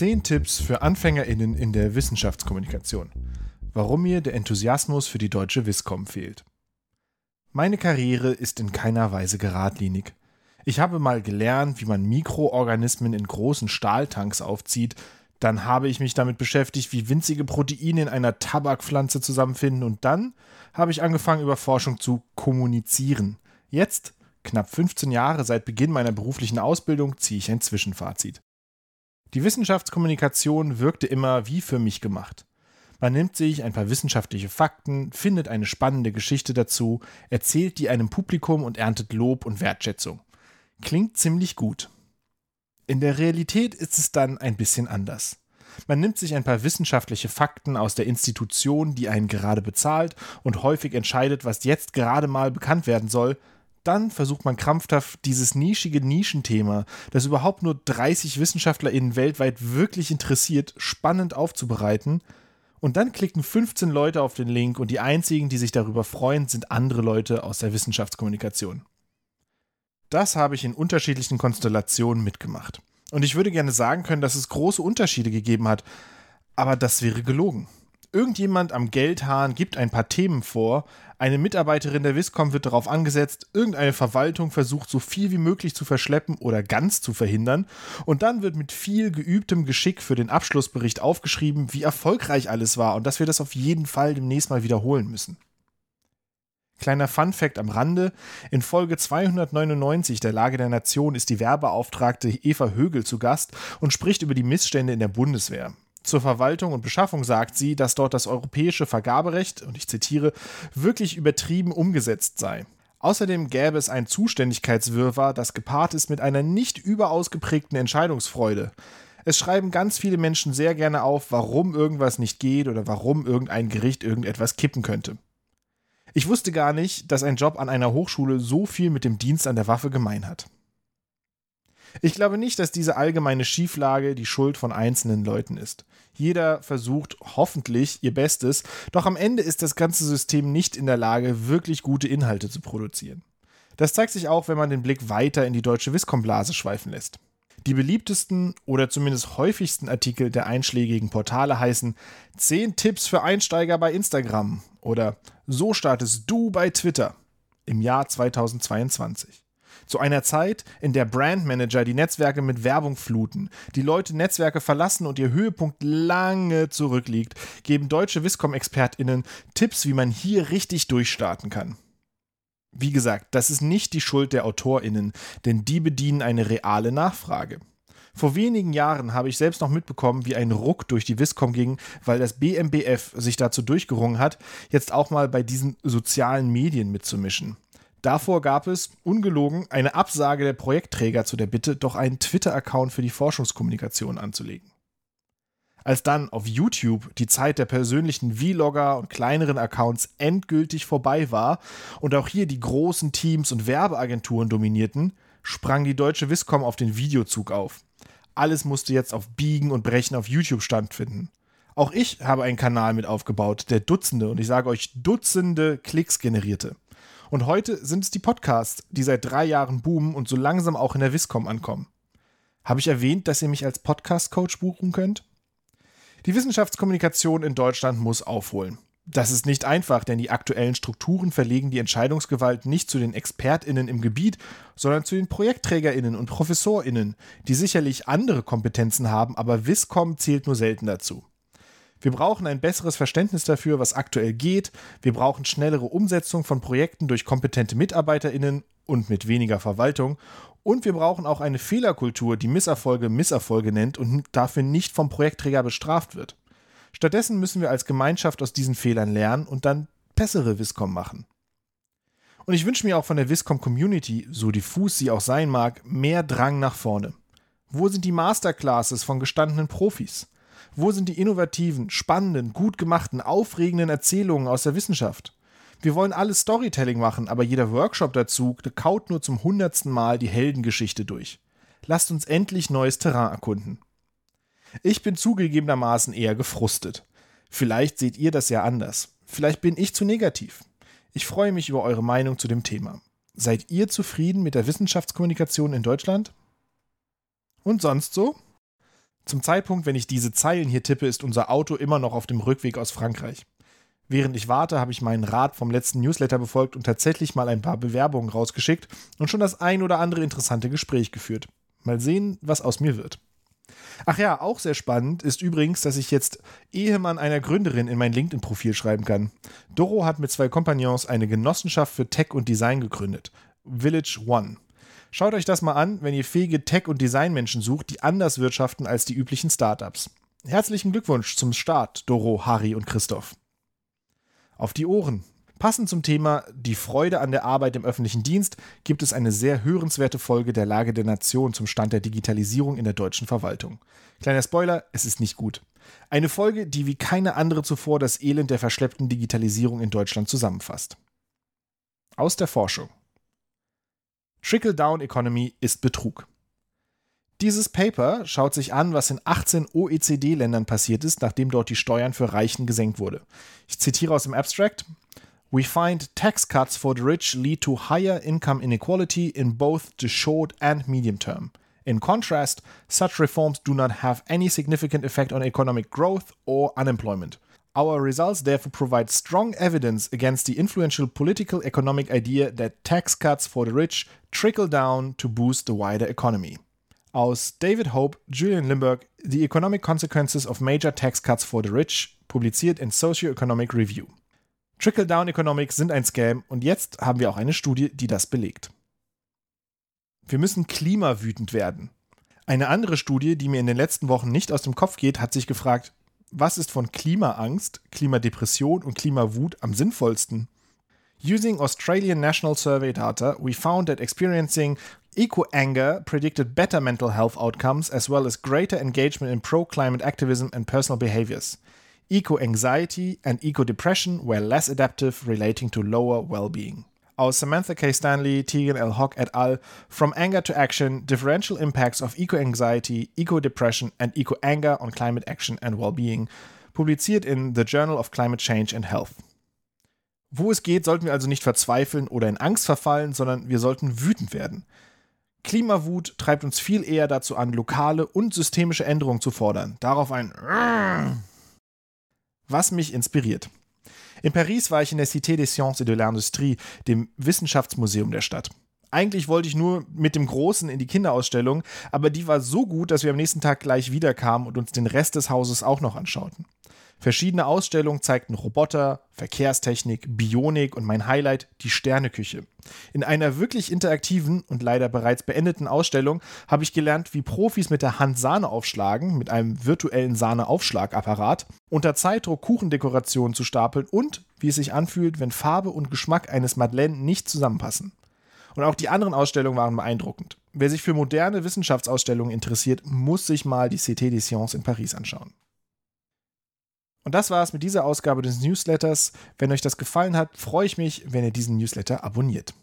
10 Tipps für AnfängerInnen in der Wissenschaftskommunikation. Warum mir der Enthusiasmus für die deutsche Wiscom fehlt. Meine Karriere ist in keiner Weise geradlinig. Ich habe mal gelernt, wie man Mikroorganismen in großen Stahltanks aufzieht, dann habe ich mich damit beschäftigt, wie winzige Proteine in einer Tabakpflanze zusammenfinden und dann habe ich angefangen, über Forschung zu kommunizieren. Jetzt, knapp 15 Jahre seit Beginn meiner beruflichen Ausbildung, ziehe ich ein Zwischenfazit. Die Wissenschaftskommunikation wirkte immer wie für mich gemacht. Man nimmt sich ein paar wissenschaftliche Fakten, findet eine spannende Geschichte dazu, erzählt die einem Publikum und erntet Lob und Wertschätzung. Klingt ziemlich gut. In der Realität ist es dann ein bisschen anders. Man nimmt sich ein paar wissenschaftliche Fakten aus der Institution, die einen gerade bezahlt und häufig entscheidet, was jetzt gerade mal bekannt werden soll, dann versucht man krampfhaft dieses nischige Nischenthema, das überhaupt nur 30 WissenschaftlerInnen weltweit wirklich interessiert, spannend aufzubereiten. Und dann klicken 15 Leute auf den Link und die einzigen, die sich darüber freuen, sind andere Leute aus der Wissenschaftskommunikation. Das habe ich in unterschiedlichen Konstellationen mitgemacht. Und ich würde gerne sagen können, dass es große Unterschiede gegeben hat, aber das wäre gelogen. Irgendjemand am Geldhahn gibt ein paar Themen vor, eine Mitarbeiterin der Viscom wird darauf angesetzt, irgendeine Verwaltung versucht, so viel wie möglich zu verschleppen oder ganz zu verhindern, und dann wird mit viel geübtem Geschick für den Abschlussbericht aufgeschrieben, wie erfolgreich alles war und dass wir das auf jeden Fall demnächst mal wiederholen müssen. Kleiner Fun-Fact am Rande: In Folge 299 der Lage der Nation ist die Werbeauftragte Eva Högel zu Gast und spricht über die Missstände in der Bundeswehr. Zur Verwaltung und Beschaffung sagt sie, dass dort das europäische Vergaberecht, und ich zitiere, wirklich übertrieben umgesetzt sei. Außerdem gäbe es ein Zuständigkeitswirrwarr, das gepaart ist mit einer nicht überaus geprägten Entscheidungsfreude. Es schreiben ganz viele Menschen sehr gerne auf, warum irgendwas nicht geht oder warum irgendein Gericht irgendetwas kippen könnte. Ich wusste gar nicht, dass ein Job an einer Hochschule so viel mit dem Dienst an der Waffe gemein hat. Ich glaube nicht, dass diese allgemeine Schieflage die Schuld von einzelnen Leuten ist. Jeder versucht hoffentlich ihr Bestes, doch am Ende ist das ganze System nicht in der Lage, wirklich gute Inhalte zu produzieren. Das zeigt sich auch, wenn man den Blick weiter in die deutsche Viscom-Blase schweifen lässt. Die beliebtesten oder zumindest häufigsten Artikel der einschlägigen Portale heißen 10 Tipps für Einsteiger bei Instagram oder So startest du bei Twitter im Jahr 2022. Zu einer Zeit, in der Brandmanager die Netzwerke mit Werbung fluten, die Leute Netzwerke verlassen und ihr Höhepunkt lange zurückliegt, geben deutsche Viscom-ExpertInnen Tipps, wie man hier richtig durchstarten kann. Wie gesagt, das ist nicht die Schuld der AutorInnen, denn die bedienen eine reale Nachfrage. Vor wenigen Jahren habe ich selbst noch mitbekommen, wie ein Ruck durch die Viscom ging, weil das BMBF sich dazu durchgerungen hat, jetzt auch mal bei diesen sozialen Medien mitzumischen. Davor gab es, ungelogen, eine Absage der Projektträger zu der Bitte, doch einen Twitter-Account für die Forschungskommunikation anzulegen. Als dann auf YouTube die Zeit der persönlichen Vlogger und kleineren Accounts endgültig vorbei war und auch hier die großen Teams und Werbeagenturen dominierten, sprang die deutsche Viscom auf den Videozug auf. Alles musste jetzt auf Biegen und Brechen auf YouTube stattfinden. Auch ich habe einen Kanal mit aufgebaut, der Dutzende, und ich sage euch Dutzende Klicks generierte. Und heute sind es die Podcasts, die seit drei Jahren boomen und so langsam auch in der Viscom ankommen. Habe ich erwähnt, dass ihr mich als Podcast-Coach buchen könnt? Die Wissenschaftskommunikation in Deutschland muss aufholen. Das ist nicht einfach, denn die aktuellen Strukturen verlegen die Entscheidungsgewalt nicht zu den Expertinnen im Gebiet, sondern zu den Projektträgerinnen und Professorinnen, die sicherlich andere Kompetenzen haben, aber Wiscom zählt nur selten dazu. Wir brauchen ein besseres Verständnis dafür, was aktuell geht. Wir brauchen schnellere Umsetzung von Projekten durch kompetente Mitarbeiterinnen und mit weniger Verwaltung. Und wir brauchen auch eine Fehlerkultur, die Misserfolge Misserfolge nennt und dafür nicht vom Projektträger bestraft wird. Stattdessen müssen wir als Gemeinschaft aus diesen Fehlern lernen und dann bessere Viscom machen. Und ich wünsche mir auch von der Viscom Community, so diffus sie auch sein mag, mehr Drang nach vorne. Wo sind die Masterclasses von gestandenen Profis? Wo sind die innovativen, spannenden, gut gemachten, aufregenden Erzählungen aus der Wissenschaft? Wir wollen alles Storytelling machen, aber jeder Workshop dazu kaut nur zum hundertsten Mal die Heldengeschichte durch. Lasst uns endlich neues Terrain erkunden. Ich bin zugegebenermaßen eher gefrustet. Vielleicht seht ihr das ja anders. Vielleicht bin ich zu negativ. Ich freue mich über eure Meinung zu dem Thema. Seid ihr zufrieden mit der Wissenschaftskommunikation in Deutschland? Und sonst so? Zum Zeitpunkt, wenn ich diese Zeilen hier tippe, ist unser Auto immer noch auf dem Rückweg aus Frankreich. Während ich warte, habe ich meinen Rat vom letzten Newsletter befolgt und tatsächlich mal ein paar Bewerbungen rausgeschickt und schon das ein oder andere interessante Gespräch geführt. Mal sehen, was aus mir wird. Ach ja, auch sehr spannend ist übrigens, dass ich jetzt Ehemann einer Gründerin in mein LinkedIn-Profil schreiben kann. Doro hat mit zwei Kompagnons eine Genossenschaft für Tech und Design gegründet. Village One. Schaut euch das mal an, wenn ihr fähige Tech- und Designmenschen sucht, die anders wirtschaften als die üblichen Startups. Herzlichen Glückwunsch zum Start, Doro, Harry und Christoph auf die Ohren. Passend zum Thema Die Freude an der Arbeit im öffentlichen Dienst gibt es eine sehr hörenswerte Folge der Lage der Nation zum Stand der Digitalisierung in der deutschen Verwaltung. Kleiner Spoiler, es ist nicht gut. Eine Folge, die wie keine andere zuvor das Elend der verschleppten Digitalisierung in Deutschland zusammenfasst. Aus der Forschung. Trickle-Down Economy ist Betrug. Dieses Paper schaut sich an, was in 18 OECD-Ländern passiert ist, nachdem dort die Steuern für Reichen gesenkt wurde. Ich zitiere aus dem Abstract. We find tax cuts for the rich lead to higher income inequality in both the short and medium term. In contrast, such reforms do not have any significant effect on economic growth or unemployment. Our results therefore provide strong evidence against the influential political economic idea that tax cuts for the rich trickle down to boost the wider economy aus David Hope, Julian Limburg, The Economic Consequences of Major Tax Cuts for the Rich, publiziert in Socioeconomic Review. Trickle-Down Economics sind ein Scam und jetzt haben wir auch eine Studie, die das belegt. Wir müssen klimawütend werden. Eine andere Studie, die mir in den letzten Wochen nicht aus dem Kopf geht, hat sich gefragt, was ist von Klimaangst, Klimadepression und Klimawut am sinnvollsten? Using Australian National Survey data, we found that experiencing Eco anger predicted better mental health outcomes as well as greater engagement in pro climate activism and personal behaviors. Eco anxiety and eco depression were less adaptive, relating to lower well being. Aus Samantha K. Stanley, Tegan L. Hock et al. From Anger to Action Differential Impacts of Eco Anxiety, Eco Depression and Eco Anger on Climate Action and Well-Being, publiziert in The Journal of Climate Change and Health. Wo es geht, sollten wir also nicht verzweifeln oder in Angst verfallen, sondern wir sollten wütend werden. Klimawut treibt uns viel eher dazu an, lokale und systemische Änderungen zu fordern. Darauf ein Was mich inspiriert. In Paris war ich in der Cité des Sciences et de l'Industrie, dem Wissenschaftsmuseum der Stadt. Eigentlich wollte ich nur mit dem Großen in die Kinderausstellung, aber die war so gut, dass wir am nächsten Tag gleich wiederkamen und uns den Rest des Hauses auch noch anschauten. Verschiedene Ausstellungen zeigten Roboter, Verkehrstechnik, Bionik und mein Highlight, die Sterneküche. In einer wirklich interaktiven und leider bereits beendeten Ausstellung habe ich gelernt, wie Profis mit der Hand Sahne aufschlagen, mit einem virtuellen Sahneaufschlagapparat, unter Zeitdruck Kuchendekorationen zu stapeln und wie es sich anfühlt, wenn Farbe und Geschmack eines Madeleine nicht zusammenpassen. Und auch die anderen Ausstellungen waren beeindruckend. Wer sich für moderne Wissenschaftsausstellungen interessiert, muss sich mal die Cité des Sciences in Paris anschauen. Und das war es mit dieser Ausgabe des Newsletters. Wenn euch das gefallen hat, freue ich mich, wenn ihr diesen Newsletter abonniert.